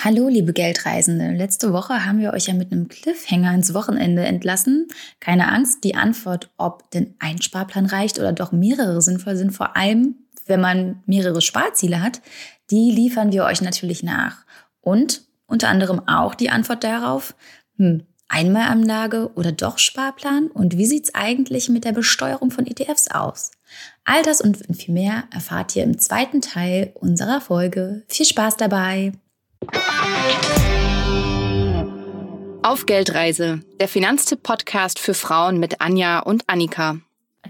Hallo, liebe Geldreisende. Letzte Woche haben wir euch ja mit einem Cliffhanger ins Wochenende entlassen. Keine Angst, die Antwort, ob denn ein Sparplan reicht oder doch mehrere sinnvoll sind, vor allem wenn man mehrere Sparziele hat, die liefern wir euch natürlich nach. Und unter anderem auch die Antwort darauf, hm, Einmalanlage oder doch Sparplan? Und wie sieht's eigentlich mit der Besteuerung von ETFs aus? All das und viel mehr erfahrt ihr im zweiten Teil unserer Folge. Viel Spaß dabei! Auf Geldreise, der Finanztipp-Podcast für Frauen mit Anja und Annika.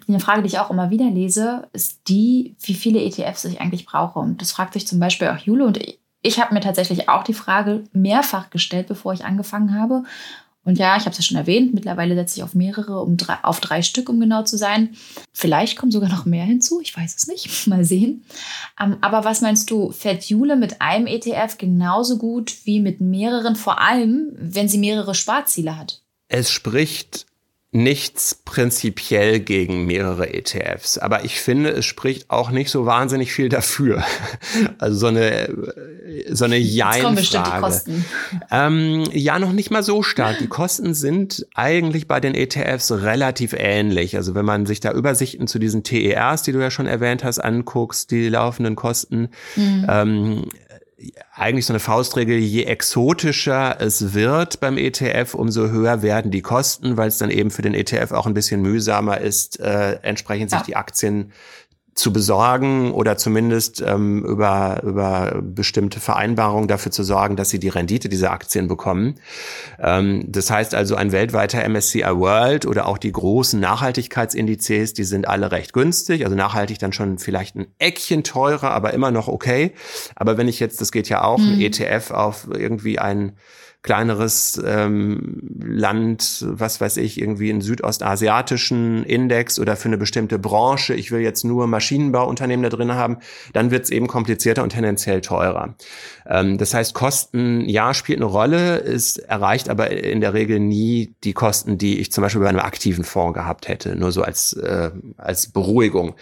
Eine Frage, die ich auch immer wieder lese, ist die, wie viele ETFs ich eigentlich brauche. Und das fragt sich zum Beispiel auch Jule. Und ich, ich habe mir tatsächlich auch die Frage mehrfach gestellt, bevor ich angefangen habe. Und ja, ich habe es ja schon erwähnt, mittlerweile setze ich auf mehrere, um drei, auf drei Stück, um genau zu sein. Vielleicht kommen sogar noch mehr hinzu, ich weiß es nicht. Mal sehen. Ähm, aber was meinst du, fährt Jule mit einem ETF genauso gut wie mit mehreren, vor allem, wenn sie mehrere Sparziele hat? Es spricht nichts prinzipiell gegen mehrere ETFs, aber ich finde, es spricht auch nicht so wahnsinnig viel dafür. Also so eine so eine Jein-Frage. Ähm, ja, noch nicht mal so stark. Die Kosten sind eigentlich bei den ETFs relativ ähnlich. Also wenn man sich da Übersichten zu diesen TERs, die du ja schon erwähnt hast, anguckst, die laufenden Kosten, mhm. ähm, eigentlich so eine Faustregel, je exotischer es wird beim ETF, umso höher werden die Kosten, weil es dann eben für den ETF auch ein bisschen mühsamer ist, äh, entsprechend sich die Aktien zu besorgen oder zumindest ähm, über, über bestimmte Vereinbarungen dafür zu sorgen, dass sie die Rendite dieser Aktien bekommen. Ähm, das heißt also, ein weltweiter MSCI World oder auch die großen Nachhaltigkeitsindizes, die sind alle recht günstig, also nachhaltig dann schon vielleicht ein Eckchen teurer, aber immer noch okay. Aber wenn ich jetzt, das geht ja auch, mhm. ein ETF auf irgendwie ein kleineres ähm, Land, was weiß ich, irgendwie einen südostasiatischen Index oder für eine bestimmte Branche, ich will jetzt nur Maschinenbauunternehmen da drin haben, dann wird es eben komplizierter und tendenziell teurer. Ähm, das heißt, Kosten, ja, spielt eine Rolle, es erreicht aber in der Regel nie die Kosten, die ich zum Beispiel bei einem aktiven Fonds gehabt hätte, nur so als, äh, als Beruhigung.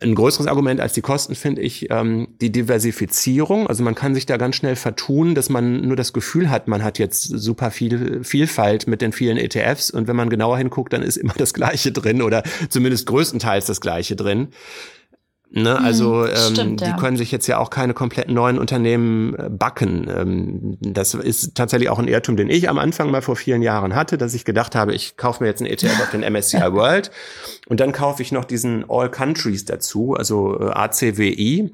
Ein größeres Argument als die Kosten finde ich ähm, die Diversifizierung. Also man kann sich da ganz schnell vertun, dass man nur das Gefühl hat, man hat jetzt super viel Vielfalt mit den vielen ETFs und wenn man genauer hinguckt, dann ist immer das Gleiche drin oder zumindest größtenteils das Gleiche drin. Ne, also hm, ähm, Stimmt, ja. die können sich jetzt ja auch keine kompletten neuen Unternehmen äh, backen. Ähm, das ist tatsächlich auch ein Irrtum, den ich am Anfang mal vor vielen Jahren hatte, dass ich gedacht habe, ich kaufe mir jetzt einen ETF auf den MSCI World und dann kaufe ich noch diesen All Countries dazu, also äh, ACWI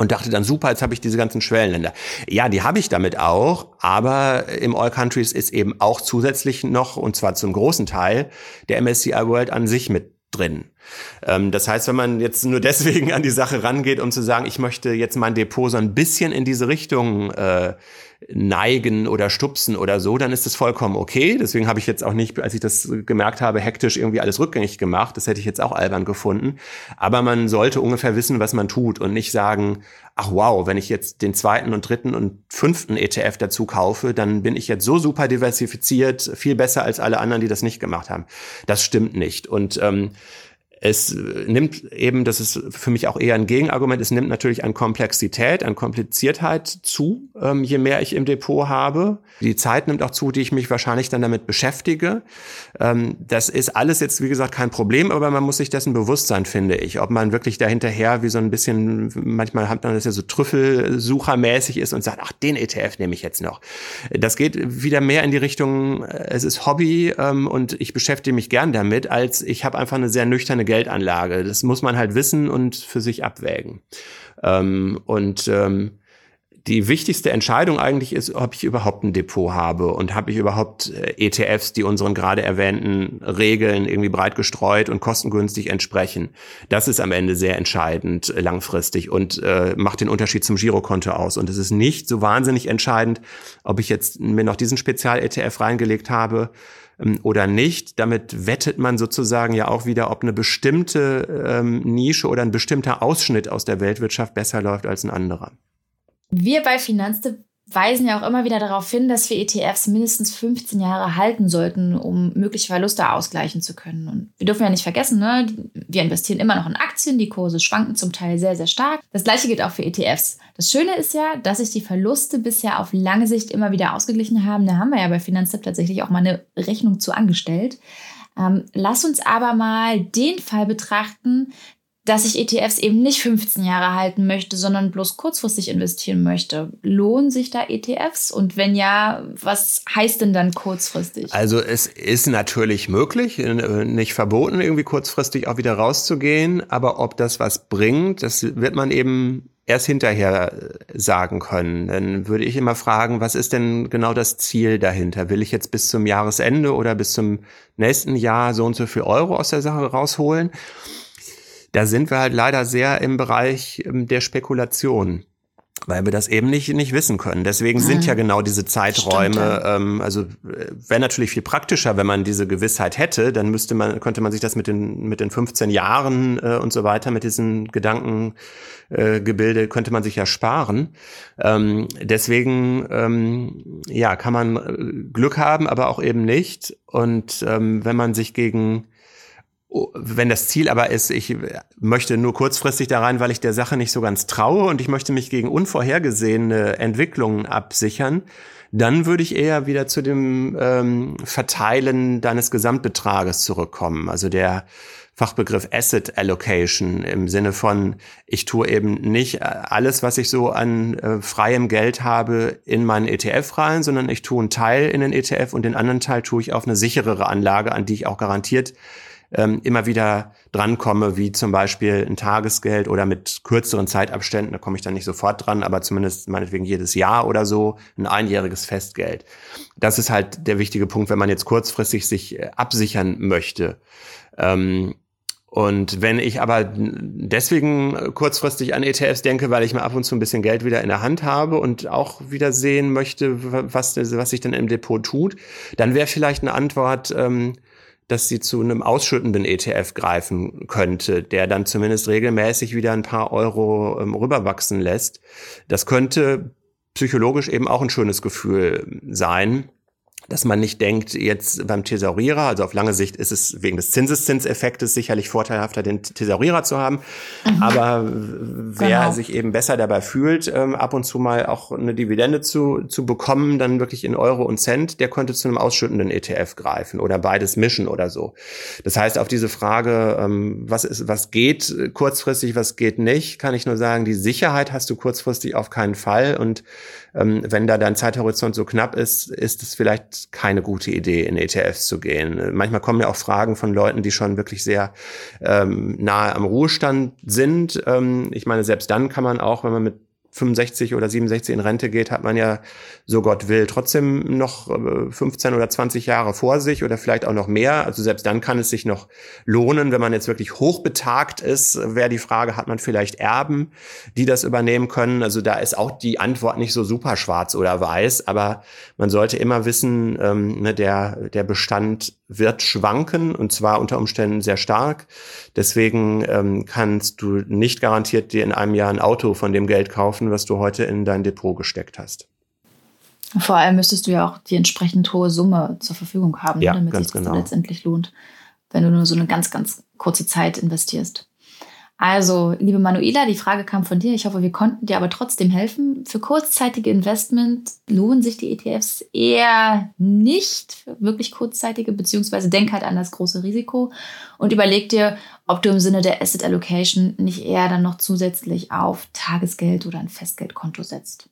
und dachte dann super, jetzt habe ich diese ganzen Schwellenländer. Ja, die habe ich damit auch, aber im All Countries ist eben auch zusätzlich noch und zwar zum großen Teil der MSCI World an sich mit drin. Ähm, das heißt, wenn man jetzt nur deswegen an die Sache rangeht, um zu sagen, ich möchte jetzt mein Depot so ein bisschen in diese Richtung äh, neigen oder stupsen oder so, dann ist das vollkommen okay. Deswegen habe ich jetzt auch nicht, als ich das gemerkt habe, hektisch irgendwie alles rückgängig gemacht. Das hätte ich jetzt auch albern gefunden. Aber man sollte ungefähr wissen, was man tut und nicht sagen, ach wow, wenn ich jetzt den zweiten und dritten und fünften ETF dazu kaufe, dann bin ich jetzt so super diversifiziert, viel besser als alle anderen, die das nicht gemacht haben. Das stimmt nicht. Und ähm, es nimmt eben, das ist für mich auch eher ein Gegenargument, es nimmt natürlich an Komplexität, an Kompliziertheit zu, ähm, je mehr ich im Depot habe. Die Zeit nimmt auch zu, die ich mich wahrscheinlich dann damit beschäftige. Ähm, das ist alles jetzt, wie gesagt, kein Problem, aber man muss sich dessen bewusst sein, finde ich. Ob man wirklich dahinterher wie so ein bisschen, manchmal hat man das ja so Trüffelsuchermäßig ist und sagt, ach, den ETF nehme ich jetzt noch. Das geht wieder mehr in die Richtung, es ist Hobby ähm, und ich beschäftige mich gern damit, als ich habe einfach eine sehr nüchterne Geldanlage. Das muss man halt wissen und für sich abwägen. Ähm, und ähm, die wichtigste Entscheidung eigentlich ist, ob ich überhaupt ein Depot habe und habe ich überhaupt äh, ETFs, die unseren gerade erwähnten Regeln irgendwie breit gestreut und kostengünstig entsprechen. Das ist am Ende sehr entscheidend äh, langfristig und äh, macht den Unterschied zum Girokonto aus. Und es ist nicht so wahnsinnig entscheidend, ob ich jetzt mir noch diesen Spezial-ETF reingelegt habe oder nicht. Damit wettet man sozusagen ja auch wieder, ob eine bestimmte ähm, Nische oder ein bestimmter Ausschnitt aus der Weltwirtschaft besser läuft als ein anderer. Wir bei Finanztipp weisen ja auch immer wieder darauf hin, dass wir ETFs mindestens 15 Jahre halten sollten, um mögliche Verluste ausgleichen zu können. Und wir dürfen ja nicht vergessen, ne? wir investieren immer noch in Aktien, die Kurse schwanken zum Teil sehr, sehr stark. Das gleiche gilt auch für ETFs. Das Schöne ist ja, dass sich die Verluste bisher auf lange Sicht immer wieder ausgeglichen haben. Da haben wir ja bei Finanztipp tatsächlich auch mal eine Rechnung zu angestellt. Ähm, lass uns aber mal den Fall betrachten, dass ich ETFs eben nicht 15 Jahre halten möchte, sondern bloß kurzfristig investieren möchte. Lohnen sich da ETFs? Und wenn ja, was heißt denn dann kurzfristig? Also es ist natürlich möglich, äh, nicht verboten, irgendwie kurzfristig auch wieder rauszugehen. Aber ob das was bringt, das wird man eben erst hinterher äh, sagen können. Dann würde ich immer fragen, was ist denn genau das Ziel dahinter? Will ich jetzt bis zum Jahresende oder bis zum nächsten Jahr so und so viel Euro aus der Sache rausholen? Da sind wir halt leider sehr im Bereich ähm, der Spekulation weil wir das eben nicht nicht wissen können. Deswegen sind ja mhm. genau diese Zeiträume. Ähm, also äh, wäre natürlich viel praktischer, wenn man diese Gewissheit hätte. Dann müsste man könnte man sich das mit den mit den 15 Jahren äh, und so weiter mit diesen Gedankengebilde äh, könnte man sich ja sparen. Ähm, deswegen ähm, ja kann man äh, Glück haben, aber auch eben nicht. Und ähm, wenn man sich gegen wenn das Ziel aber ist, ich möchte nur kurzfristig da rein, weil ich der Sache nicht so ganz traue und ich möchte mich gegen unvorhergesehene Entwicklungen absichern, dann würde ich eher wieder zu dem ähm, Verteilen deines Gesamtbetrages zurückkommen. Also der Fachbegriff Asset Allocation im Sinne von, ich tue eben nicht alles, was ich so an äh, freiem Geld habe, in meinen ETF rein, sondern ich tue einen Teil in den ETF und den anderen Teil tue ich auf eine sicherere Anlage, an die ich auch garantiert ähm, immer wieder drankomme, wie zum Beispiel ein Tagesgeld oder mit kürzeren Zeitabständen, da komme ich dann nicht sofort dran, aber zumindest meinetwegen jedes Jahr oder so, ein einjähriges Festgeld. Das ist halt der wichtige Punkt, wenn man jetzt kurzfristig sich äh, absichern möchte. Ähm, und wenn ich aber deswegen kurzfristig an ETFs denke, weil ich mir ab und zu ein bisschen Geld wieder in der Hand habe und auch wieder sehen möchte, was, was sich dann im Depot tut, dann wäre vielleicht eine Antwort, ähm, dass sie zu einem ausschüttenden ETF greifen könnte, der dann zumindest regelmäßig wieder ein paar Euro ähm, rüberwachsen lässt. Das könnte psychologisch eben auch ein schönes Gefühl sein dass man nicht denkt, jetzt beim Thesaurierer, also auf lange Sicht ist es wegen des Zinseszinseffektes sicherlich vorteilhafter, den Thesaurierer zu haben. Mhm. Aber wer genau. sich eben besser dabei fühlt, ähm, ab und zu mal auch eine Dividende zu, zu bekommen, dann wirklich in Euro und Cent, der könnte zu einem ausschüttenden ETF greifen oder beides mischen oder so. Das heißt, auf diese Frage, ähm, was ist, was geht kurzfristig, was geht nicht, kann ich nur sagen, die Sicherheit hast du kurzfristig auf keinen Fall und ähm, wenn da dein Zeithorizont so knapp ist, ist es vielleicht keine gute Idee, in ETFs zu gehen. Manchmal kommen ja auch Fragen von Leuten, die schon wirklich sehr ähm, nahe am Ruhestand sind. Ähm, ich meine, selbst dann kann man auch, wenn man mit 65 oder 67 in Rente geht, hat man ja, so Gott will, trotzdem noch 15 äh, oder 20 Jahre vor sich oder vielleicht auch noch mehr. Also selbst dann kann es sich noch lohnen, wenn man jetzt wirklich hochbetagt ist, wäre die Frage, hat man vielleicht Erben, die das übernehmen können? Also da ist auch die Antwort nicht so super schwarz oder weiß, aber man sollte immer wissen, ähm, ne, der, der Bestand wird schwanken und zwar unter Umständen sehr stark. Deswegen ähm, kannst du nicht garantiert dir in einem Jahr ein Auto von dem Geld kaufen, was du heute in dein Depot gesteckt hast. Vor allem müsstest du ja auch die entsprechend hohe Summe zur Verfügung haben, ja, damit sich das genau. letztendlich lohnt, wenn du nur so eine ganz, ganz kurze Zeit investierst. Also, liebe Manuela, die Frage kam von dir. Ich hoffe, wir konnten dir aber trotzdem helfen. Für kurzzeitige Investment lohnen sich die ETFs eher nicht, wirklich kurzzeitige, beziehungsweise denk halt an das große Risiko und überleg dir, ob du im Sinne der Asset Allocation nicht eher dann noch zusätzlich auf Tagesgeld oder ein Festgeldkonto setzt.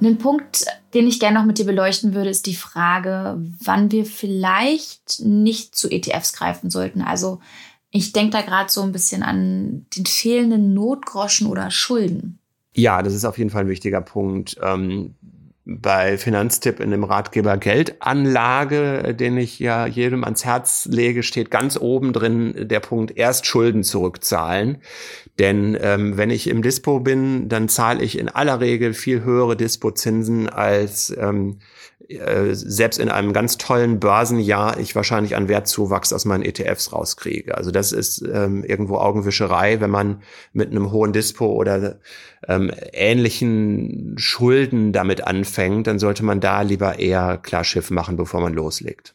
Ein Punkt, den ich gerne noch mit dir beleuchten würde, ist die Frage, wann wir vielleicht nicht zu ETFs greifen sollten. Also ich denke da gerade so ein bisschen an den fehlenden Notgroschen oder Schulden. Ja, das ist auf jeden Fall ein wichtiger Punkt. Ähm, bei Finanztipp in dem Ratgeber Geldanlage, den ich ja jedem ans Herz lege, steht ganz oben drin der Punkt erst Schulden zurückzahlen. Denn ähm, wenn ich im Dispo bin, dann zahle ich in aller Regel viel höhere Dispozinsen als ähm, äh, selbst in einem ganz tollen Börsenjahr ich wahrscheinlich an Wertzuwachs aus meinen ETFs rauskriege. Also das ist ähm, irgendwo Augenwischerei, wenn man mit einem hohen Dispo oder ähm, ähnlichen Schulden damit anfängt, dann sollte man da lieber eher klar Schiff machen, bevor man loslegt.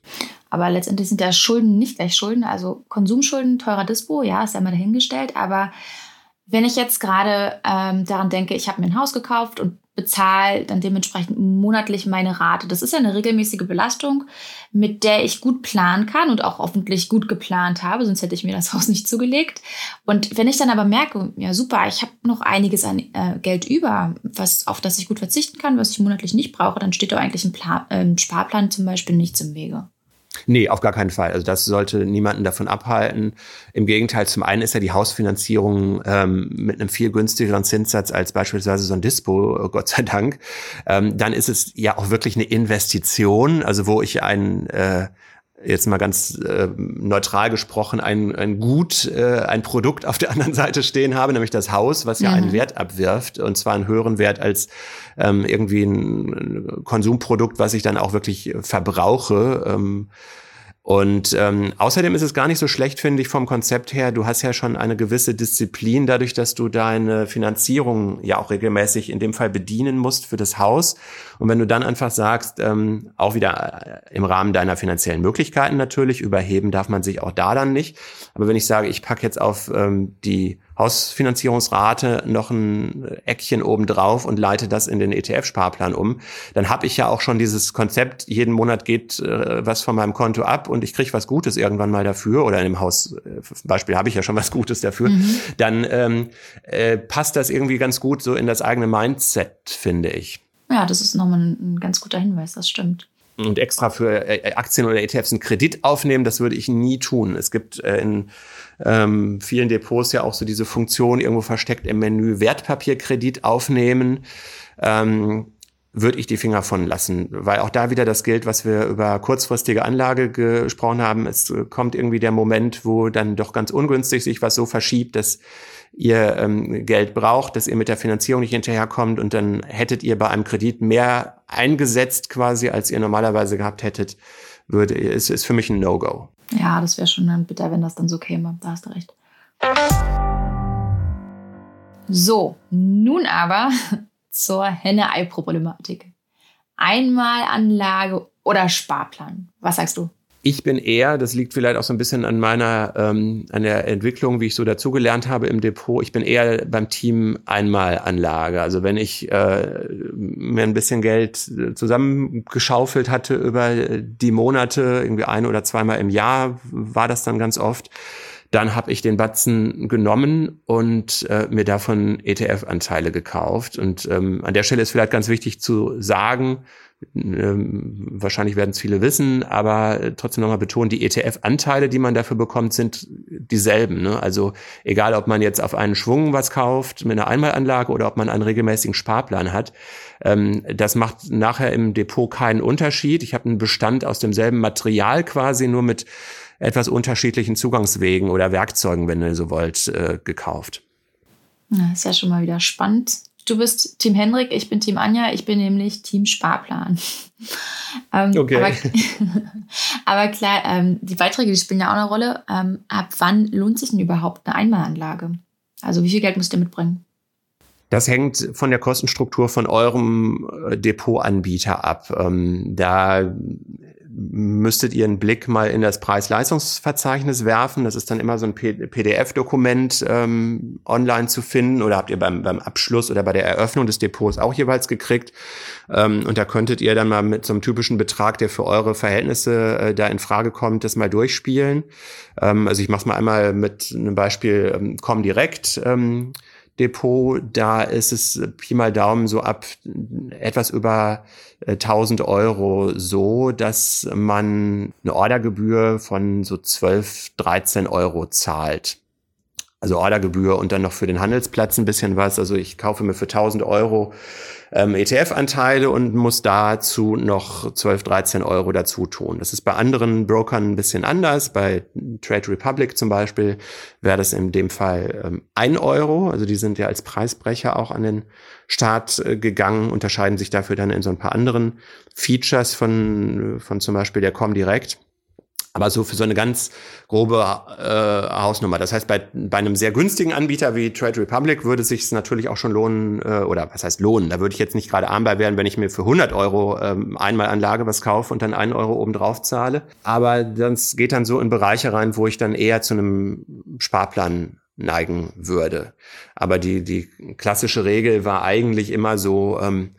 Aber letztendlich sind ja Schulden nicht gleich Schulden. Also Konsumschulden, teurer Dispo, ja, ist ja mal dahingestellt. Aber wenn ich jetzt gerade ähm, daran denke, ich habe mir ein Haus gekauft und bezahle dann dementsprechend monatlich meine Rate. Das ist ja eine regelmäßige Belastung, mit der ich gut planen kann und auch hoffentlich gut geplant habe, sonst hätte ich mir das Haus nicht zugelegt. Und wenn ich dann aber merke, ja super, ich habe noch einiges an äh, Geld über, was, auf das ich gut verzichten kann, was ich monatlich nicht brauche, dann steht da eigentlich ein, Plan, äh, Sparplan zum Beispiel nichts im Wege. Nee, auf gar keinen Fall. Also das sollte niemanden davon abhalten. Im Gegenteil, zum einen ist ja die Hausfinanzierung ähm, mit einem viel günstigeren Zinssatz als beispielsweise so ein Dispo, Gott sei Dank. Ähm, dann ist es ja auch wirklich eine Investition, also wo ich ein äh, jetzt mal ganz äh, neutral gesprochen, ein, ein Gut, äh, ein Produkt auf der anderen Seite stehen habe, nämlich das Haus, was ja mhm. einen Wert abwirft und zwar einen höheren Wert als ähm, irgendwie ein Konsumprodukt, was ich dann auch wirklich verbrauche. Ähm, und ähm, außerdem ist es gar nicht so schlecht, finde ich, vom Konzept her. Du hast ja schon eine gewisse Disziplin, dadurch, dass du deine Finanzierung ja auch regelmäßig in dem Fall bedienen musst für das Haus. Und wenn du dann einfach sagst, ähm, auch wieder äh, im Rahmen deiner finanziellen Möglichkeiten natürlich, überheben darf man sich auch da dann nicht. Aber wenn ich sage, ich packe jetzt auf ähm, die Hausfinanzierungsrate noch ein Eckchen obendrauf und leite das in den ETF-Sparplan um, dann habe ich ja auch schon dieses Konzept, jeden Monat geht äh, was von meinem Konto ab und ich kriege was Gutes irgendwann mal dafür oder in dem Haus, äh, Beispiel habe ich ja schon was Gutes dafür, mhm. dann ähm, äh, passt das irgendwie ganz gut so in das eigene Mindset, finde ich. Ja, das ist nochmal ein, ganz guter Hinweis, das stimmt und extra für äh, Aktien oder ETFs einen Kredit aufnehmen, das würde ich nie tun. Es gibt äh, in ähm, vielen Depots ja auch so diese Funktion irgendwo versteckt im Menü Wertpapierkredit aufnehmen. Ähm, würde ich die Finger von lassen, weil auch da wieder das gilt, was wir über kurzfristige Anlage gesprochen haben. Es kommt irgendwie der Moment, wo dann doch ganz ungünstig sich was so verschiebt, dass ihr ähm, Geld braucht, dass ihr mit der Finanzierung nicht hinterherkommt und dann hättet ihr bei einem Kredit mehr eingesetzt quasi, als ihr normalerweise gehabt hättet, würde, ist, ist für mich ein No-Go. Ja, das wäre schon dann bitter, wenn das dann so käme. Da hast du recht. So, nun aber zur Henne-Ei-Problematik. Einmalanlage oder Sparplan? Was sagst du? Ich bin eher, das liegt vielleicht auch so ein bisschen an meiner, ähm, an der Entwicklung, wie ich so dazugelernt habe im Depot. Ich bin eher beim Team Einmalanlage. Also wenn ich äh, mir ein bisschen Geld zusammengeschaufelt hatte über die Monate, irgendwie ein oder zweimal im Jahr war das dann ganz oft, dann habe ich den Batzen genommen und äh, mir davon ETF-Anteile gekauft. Und ähm, an der Stelle ist vielleicht ganz wichtig zu sagen, ähm, wahrscheinlich werden es viele wissen, aber trotzdem nochmal betonen, die ETF-Anteile, die man dafür bekommt, sind dieselben. Ne? Also egal, ob man jetzt auf einen Schwung was kauft mit einer Einmalanlage oder ob man einen regelmäßigen Sparplan hat, ähm, das macht nachher im Depot keinen Unterschied. Ich habe einen Bestand aus demselben Material quasi, nur mit etwas unterschiedlichen Zugangswegen oder Werkzeugen, wenn ihr so wollt, äh, gekauft. Ja, ist ja schon mal wieder spannend. Du bist Team Henrik, ich bin Team Anja, ich bin nämlich Team Sparplan. ähm, okay. Aber, aber klar, ähm, die Beiträge, die spielen ja auch eine Rolle. Ähm, ab wann lohnt sich denn überhaupt eine Einmalanlage? Also wie viel Geld müsst ihr mitbringen? Das hängt von der Kostenstruktur von eurem äh, Depotanbieter ab. Ähm, da müsstet ihr einen Blick mal in das Preis-Leistungsverzeichnis werfen. Das ist dann immer so ein PDF-Dokument ähm, online zu finden oder habt ihr beim, beim Abschluss oder bei der Eröffnung des Depots auch jeweils gekriegt. Ähm, und da könntet ihr dann mal mit so einem typischen Betrag, der für eure Verhältnisse äh, da in Frage kommt, das mal durchspielen. Ähm, also ich mache es mal einmal mit einem Beispiel ähm, Comdirect. Ähm, Depot, da ist es Pi mal Daumen so ab etwas über 1000 äh, Euro so, dass man eine Ordergebühr von so 12, 13 Euro zahlt. Also Ordergebühr und dann noch für den Handelsplatz ein bisschen was. Also ich kaufe mir für 1000 Euro ähm, ETF-Anteile und muss dazu noch 12, 13 Euro dazu tun. Das ist bei anderen Brokern ein bisschen anders. Bei Trade Republic zum Beispiel wäre das in dem Fall ähm, ein Euro. Also die sind ja als Preisbrecher auch an den Start äh, gegangen, unterscheiden sich dafür dann in so ein paar anderen Features von, von zum Beispiel der Comdirect. Aber so für so eine ganz grobe äh, Hausnummer. Das heißt, bei, bei einem sehr günstigen Anbieter wie Trade Republic würde es sich natürlich auch schon lohnen, äh, oder was heißt lohnen? Da würde ich jetzt nicht gerade arm bei werden, wenn ich mir für 100 Euro ähm, Einmalanlage was kaufe und dann einen Euro obendrauf zahle. Aber das geht dann so in Bereiche rein, wo ich dann eher zu einem Sparplan neigen würde. Aber die, die klassische Regel war eigentlich immer so, ähm,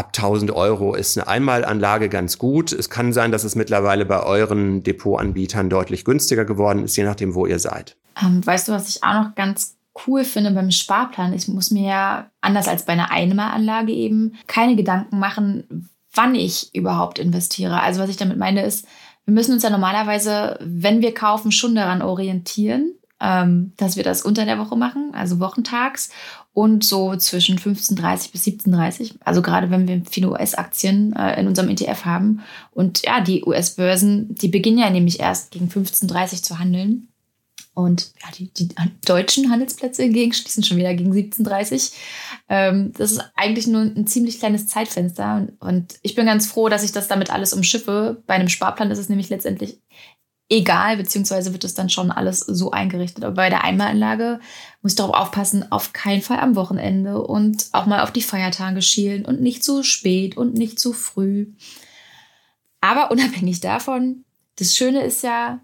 ab 1000 Euro ist eine Einmalanlage ganz gut. Es kann sein, dass es mittlerweile bei euren Depotanbietern deutlich günstiger geworden ist, je nachdem, wo ihr seid. Ähm, weißt du, was ich auch noch ganz cool finde beim Sparplan? Ich muss mir ja, anders als bei einer Einmalanlage eben, keine Gedanken machen, wann ich überhaupt investiere. Also was ich damit meine ist, wir müssen uns ja normalerweise, wenn wir kaufen, schon daran orientieren, ähm, dass wir das unter der Woche machen, also wochentags und so zwischen 15.30 bis 17.30. Also gerade wenn wir viele US-Aktien äh, in unserem ETF haben. Und ja, die US-Börsen, die beginnen ja nämlich erst gegen 15.30 zu handeln. Und ja, die, die deutschen Handelsplätze hingegen schließen schon wieder gegen 17.30 ähm, Das ist eigentlich nur ein ziemlich kleines Zeitfenster. Und, und ich bin ganz froh, dass ich das damit alles umschiffe. Bei einem Sparplan ist es nämlich letztendlich egal, beziehungsweise wird es dann schon alles so eingerichtet. Aber bei der Einmalanlage muss ich darauf aufpassen, auf keinen Fall am Wochenende und auch mal auf die Feiertage schielen und nicht zu spät und nicht zu früh. Aber unabhängig davon, das Schöne ist ja,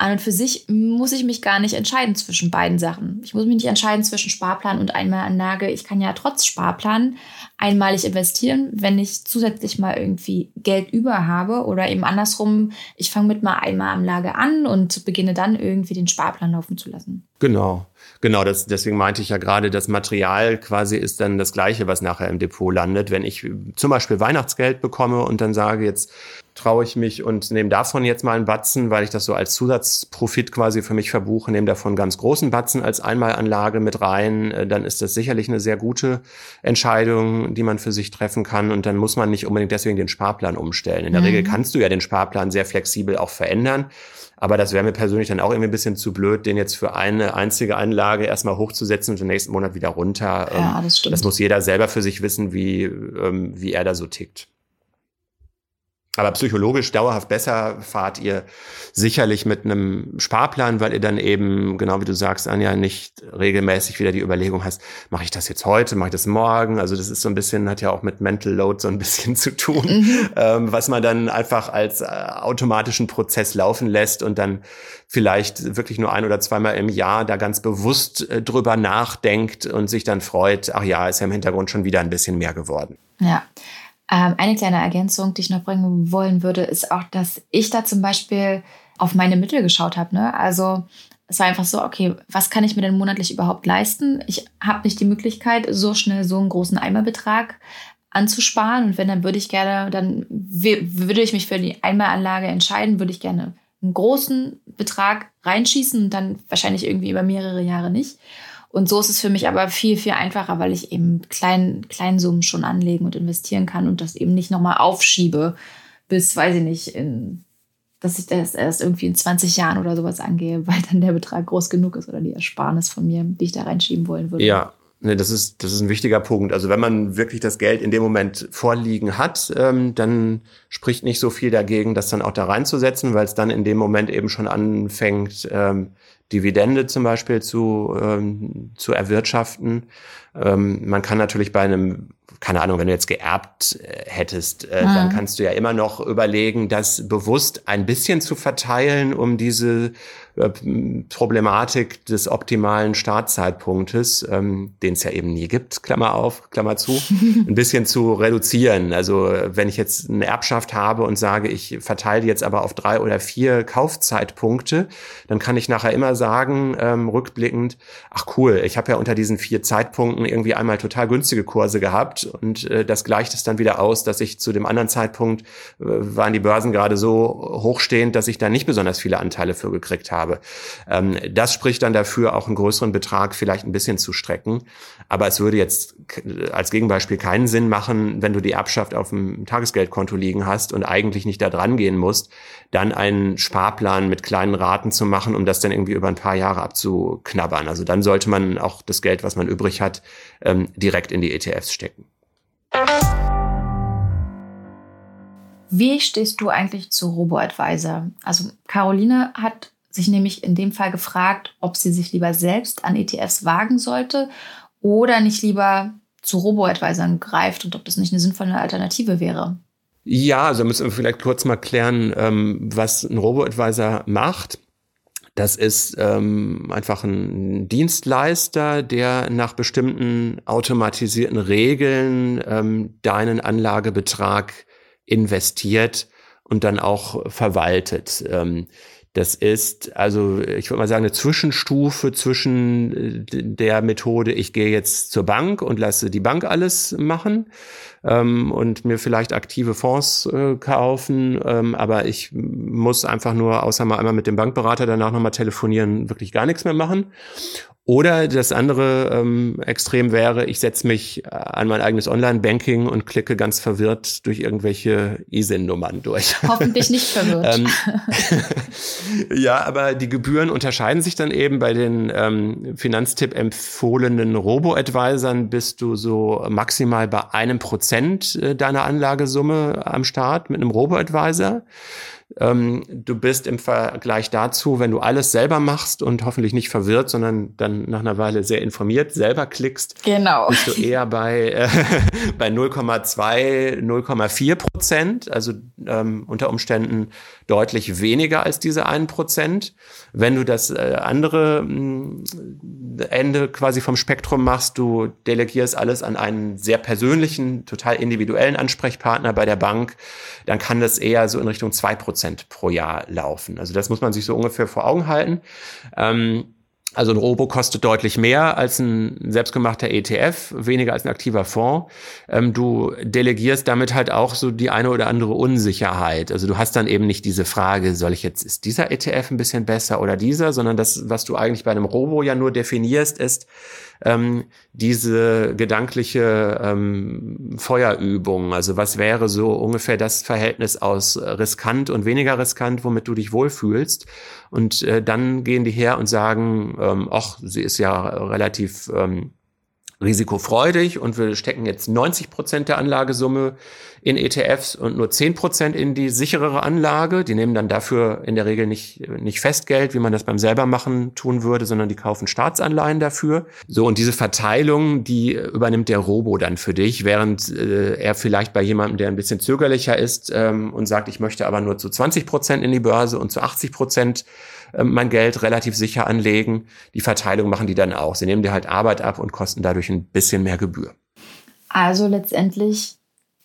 an und für sich muss ich mich gar nicht entscheiden zwischen beiden Sachen. Ich muss mich nicht entscheiden zwischen Sparplan und Einmalanlage. Ich kann ja trotz Sparplan einmalig investieren, wenn ich zusätzlich mal irgendwie Geld über habe oder eben andersrum, ich fange mit mal Einmalanlage an und beginne dann irgendwie den Sparplan laufen zu lassen. Genau. Genau, das, deswegen meinte ich ja gerade, das Material quasi ist dann das gleiche, was nachher im Depot landet. Wenn ich zum Beispiel Weihnachtsgeld bekomme und dann sage, jetzt traue ich mich und nehme davon jetzt mal einen Batzen, weil ich das so als Zusatzprofit quasi für mich verbuche, nehme davon ganz großen Batzen als Einmalanlage mit rein, äh, dann ist das sicherlich eine sehr gute Entscheidung, die man für sich treffen kann und dann muss man nicht unbedingt deswegen den Sparplan umstellen. In der mhm. Regel kannst du ja den Sparplan sehr flexibel auch verändern. Aber das wäre mir persönlich dann auch irgendwie ein bisschen zu blöd, den jetzt für eine einzige Anlage erstmal hochzusetzen und den nächsten Monat wieder runter. Ja, ähm, das stimmt. Das muss jeder selber für sich wissen, wie, ähm, wie er da so tickt. Aber psychologisch dauerhaft besser fahrt ihr sicherlich mit einem Sparplan, weil ihr dann eben, genau wie du sagst, Anja, nicht regelmäßig wieder die Überlegung hast, mache ich das jetzt heute, mache ich das morgen? Also das ist so ein bisschen, hat ja auch mit Mental Load so ein bisschen zu tun, mhm. ähm, was man dann einfach als äh, automatischen Prozess laufen lässt und dann vielleicht wirklich nur ein oder zweimal im Jahr da ganz bewusst äh, drüber nachdenkt und sich dann freut, ach ja, ist ja im Hintergrund schon wieder ein bisschen mehr geworden. Ja. Ähm, eine kleine Ergänzung, die ich noch bringen wollen würde, ist auch, dass ich da zum Beispiel auf meine Mittel geschaut habe. Ne? Also es war einfach so, okay, was kann ich mir denn monatlich überhaupt leisten? Ich habe nicht die Möglichkeit, so schnell so einen großen Eimerbetrag anzusparen. Und wenn, dann würde ich gerne, dann würde ich mich für die Einmalanlage entscheiden, würde ich gerne einen großen Betrag reinschießen und dann wahrscheinlich irgendwie über mehrere Jahre nicht. Und so ist es für mich aber viel, viel einfacher, weil ich eben klein, Kleinsummen schon anlegen und investieren kann und das eben nicht nochmal aufschiebe bis, weiß ich nicht, in, dass ich das erst irgendwie in 20 Jahren oder sowas angehe, weil dann der Betrag groß genug ist oder die Ersparnis von mir, die ich da reinschieben wollen würde. Ja, Nee, das ist, das ist ein wichtiger Punkt. Also wenn man wirklich das Geld in dem Moment vorliegen hat, ähm, dann spricht nicht so viel dagegen, das dann auch da reinzusetzen, weil es dann in dem Moment eben schon anfängt, ähm, Dividende zum Beispiel zu, ähm, zu erwirtschaften. Ähm, man kann natürlich bei einem keine Ahnung, wenn du jetzt geerbt äh, hättest, äh, mhm. dann kannst du ja immer noch überlegen, das bewusst ein bisschen zu verteilen, um diese Problematik des optimalen Startzeitpunktes, ähm, den es ja eben nie gibt, Klammer auf, Klammer zu, ein bisschen zu reduzieren. Also wenn ich jetzt eine Erbschaft habe und sage, ich verteile jetzt aber auf drei oder vier Kaufzeitpunkte, dann kann ich nachher immer sagen, ähm, rückblickend, ach cool, ich habe ja unter diesen vier Zeitpunkten irgendwie einmal total günstige Kurse gehabt und äh, das gleicht es dann wieder aus, dass ich zu dem anderen Zeitpunkt äh, waren die Börsen gerade so hochstehend, dass ich da nicht besonders viele Anteile für gekriegt habe. Habe. Ähm, das spricht dann dafür, auch einen größeren Betrag vielleicht ein bisschen zu strecken. Aber es würde jetzt als Gegenbeispiel keinen Sinn machen, wenn du die Erbschaft auf dem Tagesgeldkonto liegen hast und eigentlich nicht da dran gehen musst, dann einen Sparplan mit kleinen Raten zu machen, um das dann irgendwie über ein paar Jahre abzuknabbern. Also dann sollte man auch das Geld, was man übrig hat, ähm, direkt in die ETFs stecken. Wie stehst du eigentlich zu Robo-Advisor? Also Caroline hat sich nämlich in dem Fall gefragt, ob sie sich lieber selbst an ETFs wagen sollte oder nicht lieber zu Robo-Advisern greift und ob das nicht eine sinnvolle Alternative wäre. Ja, also müssen wir vielleicht kurz mal klären, ähm, was ein Robo-Advisor macht. Das ist ähm, einfach ein Dienstleister, der nach bestimmten automatisierten Regeln ähm, deinen Anlagebetrag investiert und dann auch verwaltet. Ähm, das ist also, ich würde mal sagen, eine Zwischenstufe zwischen äh, der Methode, ich gehe jetzt zur Bank und lasse die Bank alles machen ähm, und mir vielleicht aktive Fonds äh, kaufen, ähm, aber ich muss einfach nur, außer mal einmal mit dem Bankberater danach nochmal telefonieren, wirklich gar nichts mehr machen. Oder das andere ähm, Extrem wäre, ich setze mich äh, an mein eigenes Online-Banking und klicke ganz verwirrt durch irgendwelche ISIN-Nummern durch. Hoffentlich nicht verwirrt. ähm, ja, aber die Gebühren unterscheiden sich dann eben. Bei den ähm, Finanztipp empfohlenen Robo-Advisern bist du so maximal bei einem Prozent äh, deiner Anlagesumme am Start mit einem Robo-Advisor. Ähm, du bist im Vergleich dazu, wenn du alles selber machst und hoffentlich nicht verwirrt, sondern dann nach einer Weile sehr informiert selber klickst, genau. bist du eher bei, äh, bei 0,2, 0,4 Prozent, also ähm, unter Umständen deutlich weniger als diese 1 Prozent. Wenn du das äh, andere äh, Ende quasi vom Spektrum machst, du delegierst alles an einen sehr persönlichen, total individuellen Ansprechpartner bei der Bank, dann kann das eher so in Richtung 2 Prozent pro Jahr laufen. Also das muss man sich so ungefähr vor Augen halten. Ähm, also ein Robo kostet deutlich mehr als ein selbstgemachter ETF, weniger als ein aktiver Fonds. Ähm, du delegierst damit halt auch so die eine oder andere Unsicherheit. Also du hast dann eben nicht diese Frage, soll ich jetzt, ist dieser ETF ein bisschen besser oder dieser, sondern das, was du eigentlich bei einem Robo ja nur definierst, ist, ähm, diese gedankliche ähm, Feuerübung. Also was wäre so ungefähr das Verhältnis aus riskant und weniger riskant, womit du dich wohlfühlst? Und äh, dann gehen die her und sagen, ähm, ach, sie ist ja relativ ähm, risikofreudig und wir stecken jetzt 90 Prozent der Anlagesumme in ETFs und nur 10 Prozent in die sicherere Anlage. Die nehmen dann dafür in der Regel nicht, nicht Festgeld, wie man das beim selber machen tun würde, sondern die kaufen Staatsanleihen dafür. So, und diese Verteilung, die übernimmt der Robo dann für dich, während äh, er vielleicht bei jemandem, der ein bisschen zögerlicher ist ähm, und sagt, ich möchte aber nur zu 20 Prozent in die Börse und zu 80 Prozent ähm, mein Geld relativ sicher anlegen. Die Verteilung machen die dann auch. Sie nehmen dir halt Arbeit ab und kosten dadurch ein bisschen mehr Gebühr. Also letztendlich,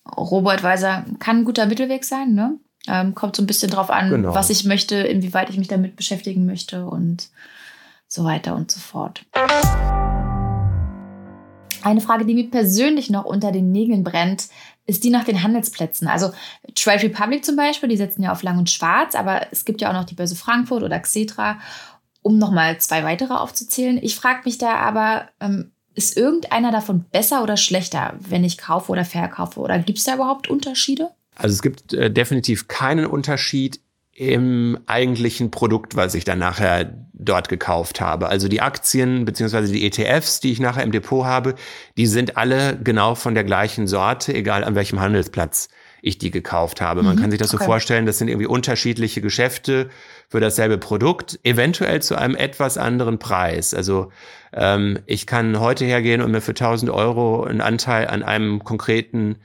Robo-Advisor kann ein guter Mittelweg sein, ne? Ähm, kommt so ein bisschen drauf an, genau. was ich möchte, inwieweit ich mich damit beschäftigen möchte und so weiter und so fort. Eine Frage, die mir persönlich noch unter den Nägeln brennt, ist die nach den Handelsplätzen. Also Trade Republic zum Beispiel, die setzen ja auf Lang und Schwarz, aber es gibt ja auch noch die Börse Frankfurt oder Xetra, um nochmal zwei weitere aufzuzählen. Ich frage mich da aber, ähm, ist irgendeiner davon besser oder schlechter, wenn ich kaufe oder verkaufe? Oder gibt es da überhaupt Unterschiede? Also es gibt äh, definitiv keinen Unterschied im eigentlichen Produkt, was ich dann nachher dort gekauft habe. Also die Aktien beziehungsweise die ETFs, die ich nachher im Depot habe, die sind alle genau von der gleichen Sorte, egal an welchem Handelsplatz ich die gekauft habe. Man mhm, kann sich das okay. so vorstellen, das sind irgendwie unterschiedliche Geschäfte für dasselbe Produkt, eventuell zu einem etwas anderen Preis. Also ähm, ich kann heute hergehen und mir für 1000 Euro einen Anteil an einem konkreten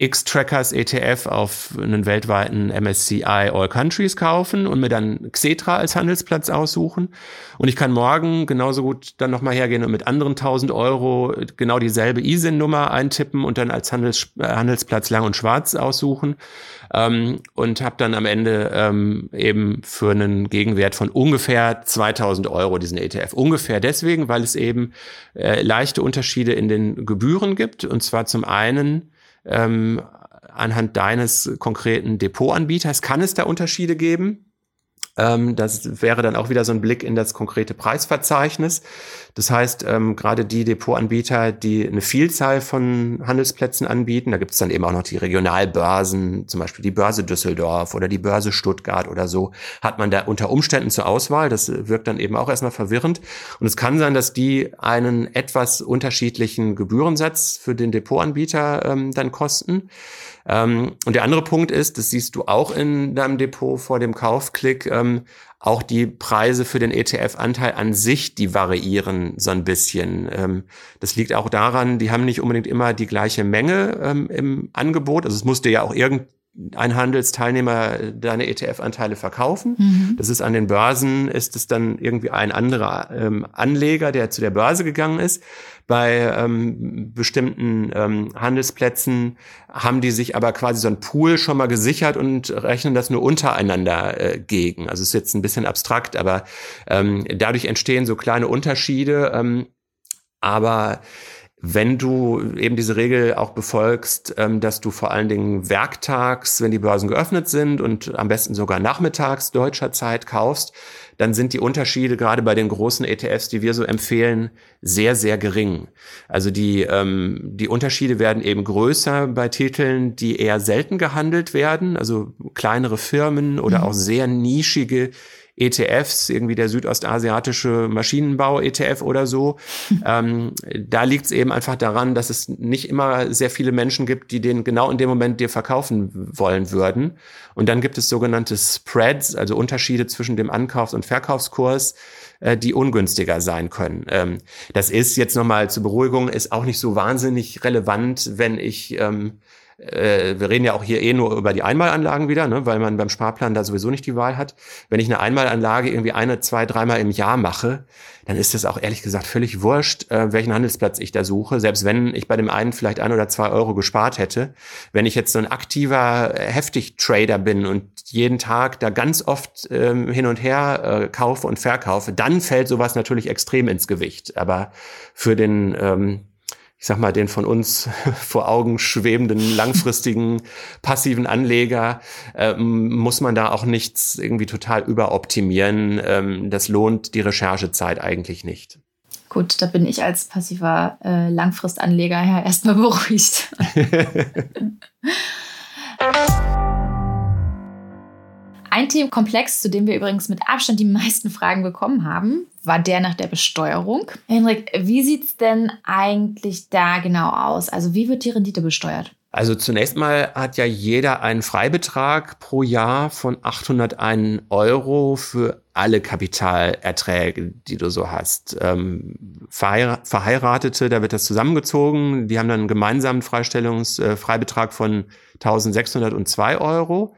X-Trackers ETF auf einen weltweiten MSCI All Countries kaufen und mir dann Xetra als Handelsplatz aussuchen. Und ich kann morgen genauso gut dann nochmal hergehen und mit anderen 1000 Euro genau dieselbe ISIN-Nummer eintippen und dann als Handels, äh, Handelsplatz lang und schwarz aussuchen. Ähm, und habe dann am Ende ähm, eben für einen Gegenwert von ungefähr 2000 Euro diesen ETF. Ungefähr deswegen, weil es eben äh, leichte Unterschiede in den Gebühren gibt. Und zwar zum einen ähm, anhand deines konkreten Depotanbieters kann es da Unterschiede geben. Ähm, das wäre dann auch wieder so ein Blick in das konkrete Preisverzeichnis. Das heißt, ähm, gerade die Depotanbieter, die eine Vielzahl von Handelsplätzen anbieten, da gibt es dann eben auch noch die Regionalbörsen, zum Beispiel die Börse Düsseldorf oder die Börse Stuttgart oder so, hat man da unter Umständen zur Auswahl. Das wirkt dann eben auch erstmal verwirrend. Und es kann sein, dass die einen etwas unterschiedlichen Gebührensatz für den Depotanbieter ähm, dann kosten. Ähm, und der andere Punkt ist, das siehst du auch in deinem Depot vor dem Kaufklick, ähm, auch die Preise für den ETF-Anteil an sich, die variieren so ein bisschen. Ähm, das liegt auch daran, die haben nicht unbedingt immer die gleiche Menge ähm, im Angebot. Also es musste ja auch irgend ein Handelsteilnehmer deine ETF-Anteile verkaufen. Mhm. Das ist an den Börsen, ist es dann irgendwie ein anderer ähm, Anleger, der zu der Börse gegangen ist. Bei ähm, bestimmten ähm, Handelsplätzen haben die sich aber quasi so ein Pool schon mal gesichert und rechnen das nur untereinander äh, gegen. Also ist jetzt ein bisschen abstrakt, aber ähm, dadurch entstehen so kleine Unterschiede. Ähm, aber wenn du eben diese Regel auch befolgst, ähm, dass du vor allen Dingen werktags, wenn die Börsen geöffnet sind und am besten sogar nachmittags deutscher Zeit kaufst, dann sind die Unterschiede gerade bei den großen ETFs, die wir so empfehlen, sehr, sehr gering. Also die, ähm, die Unterschiede werden eben größer bei Titeln, die eher selten gehandelt werden, also kleinere Firmen oder mhm. auch sehr nischige ETFs, irgendwie der südostasiatische Maschinenbau-ETF oder so. ähm, da liegt es eben einfach daran, dass es nicht immer sehr viele Menschen gibt, die den genau in dem Moment dir verkaufen wollen würden. Und dann gibt es sogenannte Spreads, also Unterschiede zwischen dem Ankaufs- und Verkaufskurs, äh, die ungünstiger sein können. Ähm, das ist jetzt nochmal zur Beruhigung, ist auch nicht so wahnsinnig relevant, wenn ich ähm, äh, wir reden ja auch hier eh nur über die Einmalanlagen wieder, ne, weil man beim Sparplan da sowieso nicht die Wahl hat. Wenn ich eine Einmalanlage irgendwie eine, zwei, dreimal im Jahr mache, dann ist es auch ehrlich gesagt völlig wurscht, äh, welchen Handelsplatz ich da suche, selbst wenn ich bei dem einen vielleicht ein oder zwei Euro gespart hätte. Wenn ich jetzt so ein aktiver, äh, heftig Trader bin und jeden Tag da ganz oft ähm, hin und her äh, kaufe und verkaufe, dann fällt sowas natürlich extrem ins Gewicht. Aber für den ähm, ich sag mal, den von uns vor Augen schwebenden, langfristigen, passiven Anleger ähm, muss man da auch nichts irgendwie total überoptimieren. Ähm, das lohnt die Recherchezeit eigentlich nicht. Gut, da bin ich als passiver äh, Langfristanleger ja erstmal beruhigt. Ein Themenkomplex, zu dem wir übrigens mit Abstand die meisten Fragen bekommen haben, war der nach der Besteuerung. Henrik, wie sieht es denn eigentlich da genau aus? Also wie wird die Rendite besteuert? Also zunächst mal hat ja jeder einen Freibetrag pro Jahr von 801 Euro für alle Kapitalerträge, die du so hast. Ähm, Verheiratete, da wird das zusammengezogen, die haben dann einen gemeinsamen Freistellungsfreibetrag äh, von 1602 Euro.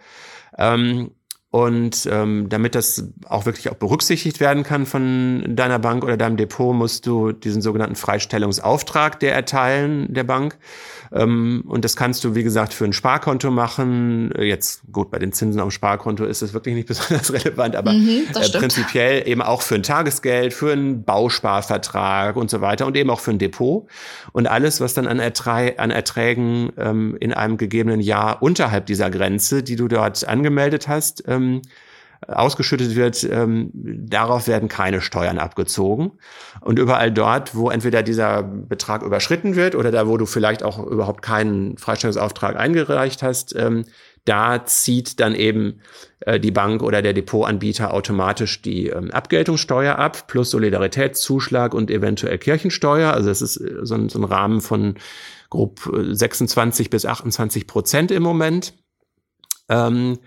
Ähm, und ähm, damit das auch wirklich auch berücksichtigt werden kann von deiner Bank oder deinem Depot, musst du diesen sogenannten Freistellungsauftrag der erteilen der Bank. Ähm, und das kannst du, wie gesagt, für ein Sparkonto machen. Jetzt gut, bei den Zinsen am Sparkonto ist das wirklich nicht besonders relevant, aber mhm, äh, prinzipiell eben auch für ein Tagesgeld, für einen Bausparvertrag und so weiter und eben auch für ein Depot. Und alles, was dann an, Erträ an Erträgen ähm, in einem gegebenen Jahr unterhalb dieser Grenze, die du dort angemeldet hast, ähm, ausgeschüttet wird, ähm, darauf werden keine Steuern abgezogen. Und überall dort, wo entweder dieser Betrag überschritten wird oder da, wo du vielleicht auch überhaupt keinen Freistellungsauftrag eingereicht hast, ähm, da zieht dann eben äh, die Bank oder der Depotanbieter automatisch die ähm, Abgeltungssteuer ab, plus Solidaritätszuschlag und eventuell Kirchensteuer. Also das ist äh, so ein, so ein Rahmen von grob 26 äh, bis 28 Prozent im Moment. Ähm,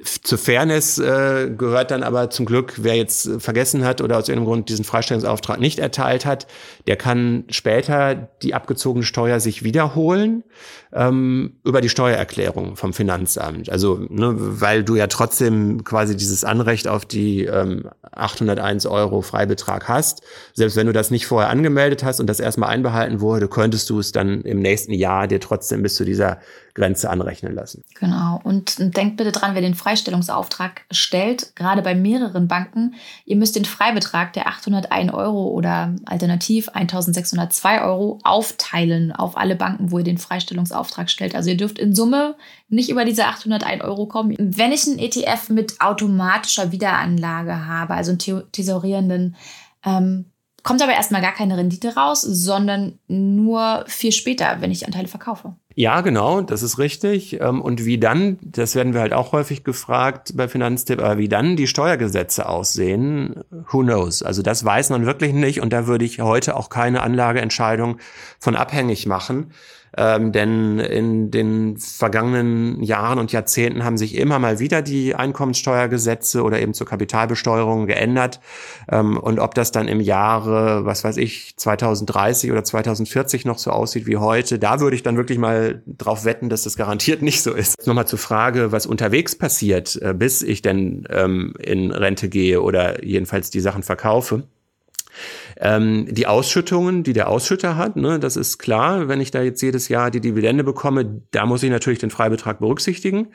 zur Fairness äh, gehört dann aber zum Glück, wer jetzt vergessen hat oder aus irgendeinem Grund diesen Freistellungsauftrag nicht erteilt hat, der kann später die abgezogene Steuer sich wiederholen ähm, über die Steuererklärung vom Finanzamt. Also, ne, weil du ja trotzdem quasi dieses Anrecht auf die ähm, 801 Euro Freibetrag hast. Selbst wenn du das nicht vorher angemeldet hast und das erstmal einbehalten wurde, könntest du es dann im nächsten Jahr dir trotzdem bis zu dieser Grenze anrechnen lassen. Genau. Und denkt bitte dran, wer den Freistellungsauftrag stellt, gerade bei mehreren Banken, ihr müsst den Freibetrag der 801 Euro oder alternativ 1602 Euro aufteilen auf alle Banken, wo ihr den Freistellungsauftrag stellt. Also ihr dürft in Summe nicht über diese 801 Euro kommen. Wenn ich einen ETF mit automatischer Wiederanlage habe, also einen tesorierenden, ähm, kommt aber erstmal gar keine Rendite raus, sondern nur viel später, wenn ich Anteile verkaufe. Ja, genau, das ist richtig. Ähm, und wie dann, das werden wir halt auch häufig gefragt bei Finanztipp, aber wie dann die Steuergesetze aussehen, who knows? Also das weiß man wirklich nicht und da würde ich heute auch keine Anlageentscheidung von abhängig machen. Ähm, denn in den vergangenen Jahren und Jahrzehnten haben sich immer mal wieder die Einkommenssteuergesetze oder eben zur Kapitalbesteuerung geändert. Ähm, und ob das dann im Jahre, was weiß ich, 2030 oder 2040 noch so aussieht wie heute, da würde ich dann wirklich mal drauf wetten, dass das garantiert nicht so ist. Nochmal zur Frage, was unterwegs passiert, äh, bis ich denn ähm, in Rente gehe oder jedenfalls die Sachen verkaufe. Ähm, die Ausschüttungen, die der Ausschütter hat, ne, das ist klar, wenn ich da jetzt jedes Jahr die Dividende bekomme, da muss ich natürlich den Freibetrag berücksichtigen,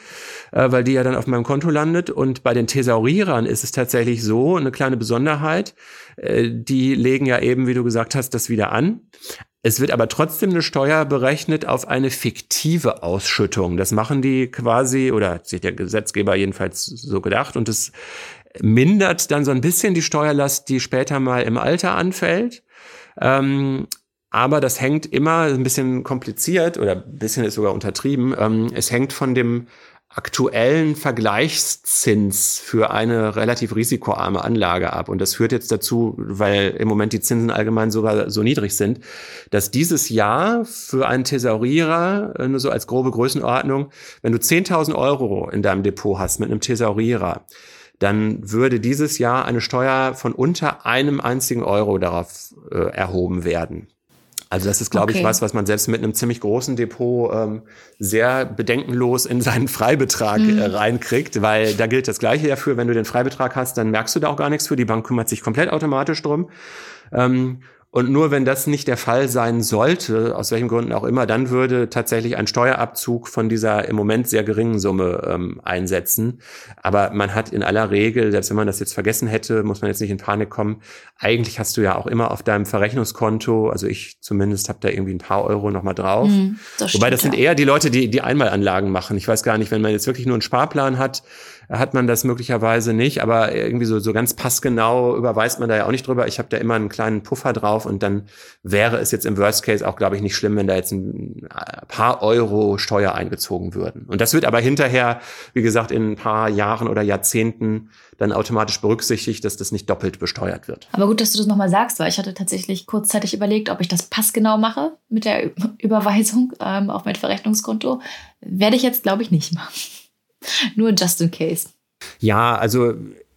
äh, weil die ja dann auf meinem Konto landet. Und bei den Thesaurierern ist es tatsächlich so, eine kleine Besonderheit, äh, die legen ja eben, wie du gesagt hast, das wieder an. Es wird aber trotzdem eine Steuer berechnet auf eine fiktive Ausschüttung. Das machen die quasi, oder hat sich der Gesetzgeber jedenfalls so gedacht. Und es mindert dann so ein bisschen die Steuerlast, die später mal im Alter anfällt. Ähm, aber das hängt immer ein bisschen kompliziert oder ein bisschen ist sogar untertrieben. Ähm, es hängt von dem aktuellen Vergleichszins für eine relativ risikoarme Anlage ab. Und das führt jetzt dazu, weil im Moment die Zinsen allgemein sogar so niedrig sind, dass dieses Jahr für einen Thesaurierer, äh, nur so als grobe Größenordnung, wenn du 10.000 Euro in deinem Depot hast mit einem Thesaurierer, dann würde dieses Jahr eine Steuer von unter einem einzigen Euro darauf äh, erhoben werden. Also das ist, glaube okay. ich, was, was man selbst mit einem ziemlich großen Depot ähm, sehr bedenkenlos in seinen Freibetrag mhm. äh, reinkriegt, weil da gilt das Gleiche dafür. Wenn du den Freibetrag hast, dann merkst du da auch gar nichts für. Die Bank kümmert sich komplett automatisch drum. Ähm, und nur wenn das nicht der Fall sein sollte, aus welchen Gründen auch immer, dann würde tatsächlich ein Steuerabzug von dieser im Moment sehr geringen Summe ähm, einsetzen. Aber man hat in aller Regel, selbst wenn man das jetzt vergessen hätte, muss man jetzt nicht in Panik kommen. Eigentlich hast du ja auch immer auf deinem Verrechnungskonto, also ich zumindest habe da irgendwie ein paar Euro nochmal drauf. Mm, das Wobei das sind eher die Leute, die die Einmalanlagen machen. Ich weiß gar nicht, wenn man jetzt wirklich nur einen Sparplan hat, hat man das möglicherweise nicht, aber irgendwie so, so ganz passgenau überweist man da ja auch nicht drüber. Ich habe da immer einen kleinen Puffer drauf und dann wäre es jetzt im Worst Case auch, glaube ich, nicht schlimm, wenn da jetzt ein paar Euro Steuer eingezogen würden. Und das wird aber hinterher, wie gesagt, in ein paar Jahren oder Jahrzehnten dann automatisch berücksichtigt, dass das nicht doppelt besteuert wird. Aber gut, dass du das nochmal sagst, weil ich hatte tatsächlich kurzzeitig überlegt, ob ich das passgenau mache mit der Überweisung ähm, auf mein Verrechnungskonto. Werde ich jetzt, glaube ich, nicht machen. Nur just in case. Ja, also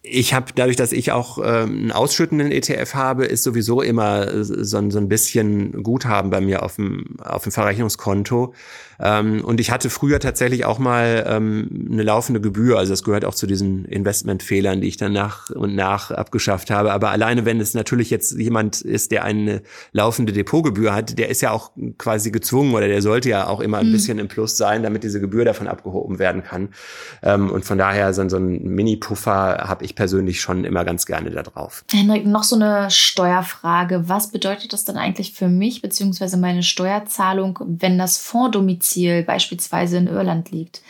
ich habe dadurch, dass ich auch ähm, einen ausschüttenden ETF habe, ist sowieso immer so, so ein bisschen Guthaben bei mir auf dem, auf dem Verrechnungskonto. Ähm, und ich hatte früher tatsächlich auch mal ähm, eine laufende Gebühr. Also das gehört auch zu diesen Investmentfehlern, die ich dann nach und nach abgeschafft habe. Aber alleine, wenn es natürlich jetzt jemand ist, der eine laufende Depotgebühr hat, der ist ja auch quasi gezwungen oder der sollte ja auch immer ein mhm. bisschen im Plus sein, damit diese Gebühr davon abgehoben werden kann. Ähm, und von daher so, so ein Mini-Puffer habe ich persönlich schon immer ganz gerne da drauf. Henrik, noch so eine Steuerfrage. Was bedeutet das dann eigentlich für mich beziehungsweise meine Steuerzahlung, wenn das Fonddomizil Ziel beispielsweise in Irland liegt?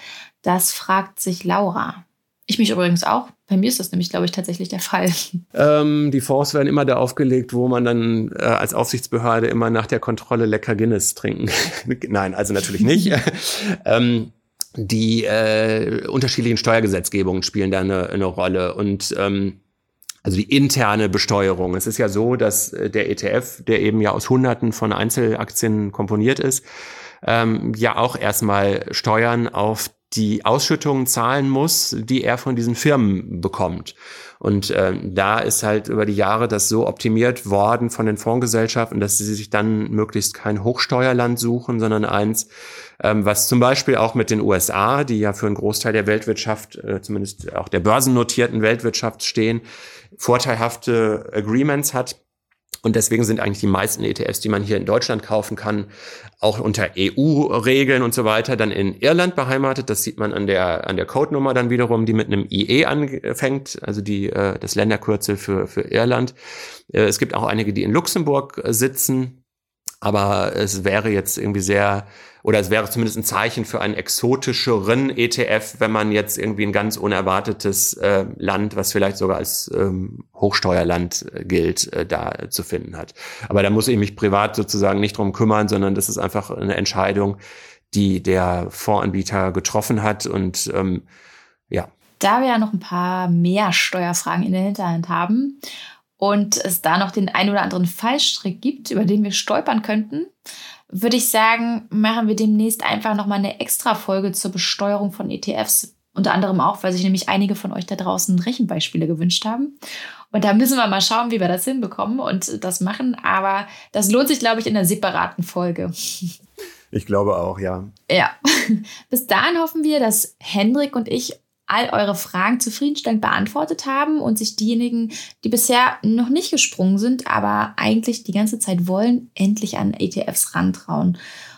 Das fragt sich Laura. Ich mich übrigens auch. Bei mir ist das nämlich, glaube ich, tatsächlich der Fall. Ähm, die Fonds werden immer da aufgelegt, wo man dann äh, als Aufsichtsbehörde immer nach der Kontrolle lecker Guinness trinken. Nein, also natürlich nicht. ähm, die äh, unterschiedlichen Steuergesetzgebungen spielen da eine, eine Rolle und ähm, also die interne Besteuerung. Es ist ja so, dass äh, der ETF, der eben ja aus Hunderten von Einzelaktien komponiert ist, ähm, ja auch erstmal Steuern auf die Ausschüttungen zahlen muss, die er von diesen Firmen bekommt. Und äh, da ist halt über die Jahre das so optimiert worden von den Fondsgesellschaften, dass sie sich dann möglichst kein Hochsteuerland suchen, sondern eins, ähm, was zum Beispiel auch mit den USA, die ja für einen Großteil der Weltwirtschaft, äh, zumindest auch der börsennotierten Weltwirtschaft stehen, vorteilhafte Agreements hat Und deswegen sind eigentlich die meisten ETFs, die man hier in Deutschland kaufen kann, auch unter EU-Regeln und so weiter, dann in Irland beheimatet. Das sieht man an der, an der Codenummer dann wiederum, die mit einem IE anfängt, also die, äh, das Länderkürzel für, für Irland. Äh, es gibt auch einige, die in Luxemburg sitzen. Aber es wäre jetzt irgendwie sehr, oder es wäre zumindest ein Zeichen für einen exotischeren ETF, wenn man jetzt irgendwie ein ganz unerwartetes äh, Land, was vielleicht sogar als ähm, Hochsteuerland äh, gilt, äh, da zu finden hat. Aber da muss ich mich privat sozusagen nicht drum kümmern, sondern das ist einfach eine Entscheidung, die der Fondsanbieter getroffen hat und ähm, ja. Da wir ja noch ein paar mehr Steuerfragen in der Hinterhand haben und es da noch den ein oder anderen Fallstrick gibt, über den wir stolpern könnten, würde ich sagen, machen wir demnächst einfach nochmal eine extra Folge zur Besteuerung von ETFs. Unter anderem auch, weil sich nämlich einige von euch da draußen Rechenbeispiele gewünscht haben. Und da müssen wir mal schauen, wie wir das hinbekommen und das machen. Aber das lohnt sich, glaube ich, in einer separaten Folge. Ich glaube auch, ja. Ja. Bis dahin hoffen wir, dass Hendrik und ich all eure Fragen zufriedenstellend beantwortet haben und sich diejenigen, die bisher noch nicht gesprungen sind, aber eigentlich die ganze Zeit wollen, endlich an ETFs rantrauen.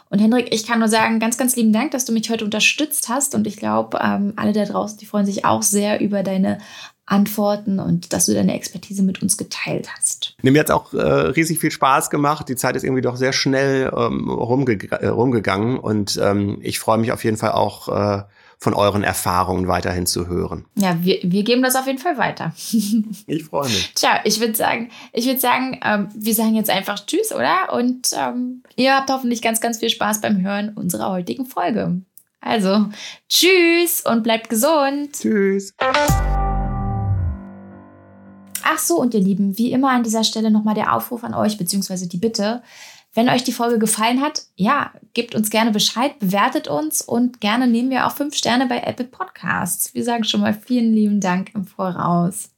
Und Hendrik, ich kann nur sagen, ganz, ganz lieben Dank, dass du mich heute unterstützt hast. Und ich glaube, ähm, alle da draußen, die freuen sich auch sehr über deine Antworten und dass du deine Expertise mit uns geteilt hast. Mir hat auch äh, riesig viel Spaß gemacht. Die Zeit ist irgendwie doch sehr schnell ähm, rumge äh, rumgegangen und ähm, ich freue mich auf jeden Fall auch äh, von euren Erfahrungen weiterhin zu hören. Ja, wir, wir geben das auf jeden Fall weiter. ich freue mich. Tja, ich würde sagen, ich würde sagen, ähm, wir sagen jetzt einfach Tschüss, oder? Und ähm, ihr habt hoffentlich ganz, ganz viel Spaß beim Hören unserer heutigen Folge. Also, tschüss und bleibt gesund. Tschüss. Ach so, und ihr Lieben, wie immer an dieser Stelle nochmal der Aufruf an euch, beziehungsweise die Bitte, wenn euch die Folge gefallen hat, ja, gebt uns gerne Bescheid, bewertet uns und gerne nehmen wir auch fünf Sterne bei Apple Podcasts. Wir sagen schon mal vielen lieben Dank im Voraus.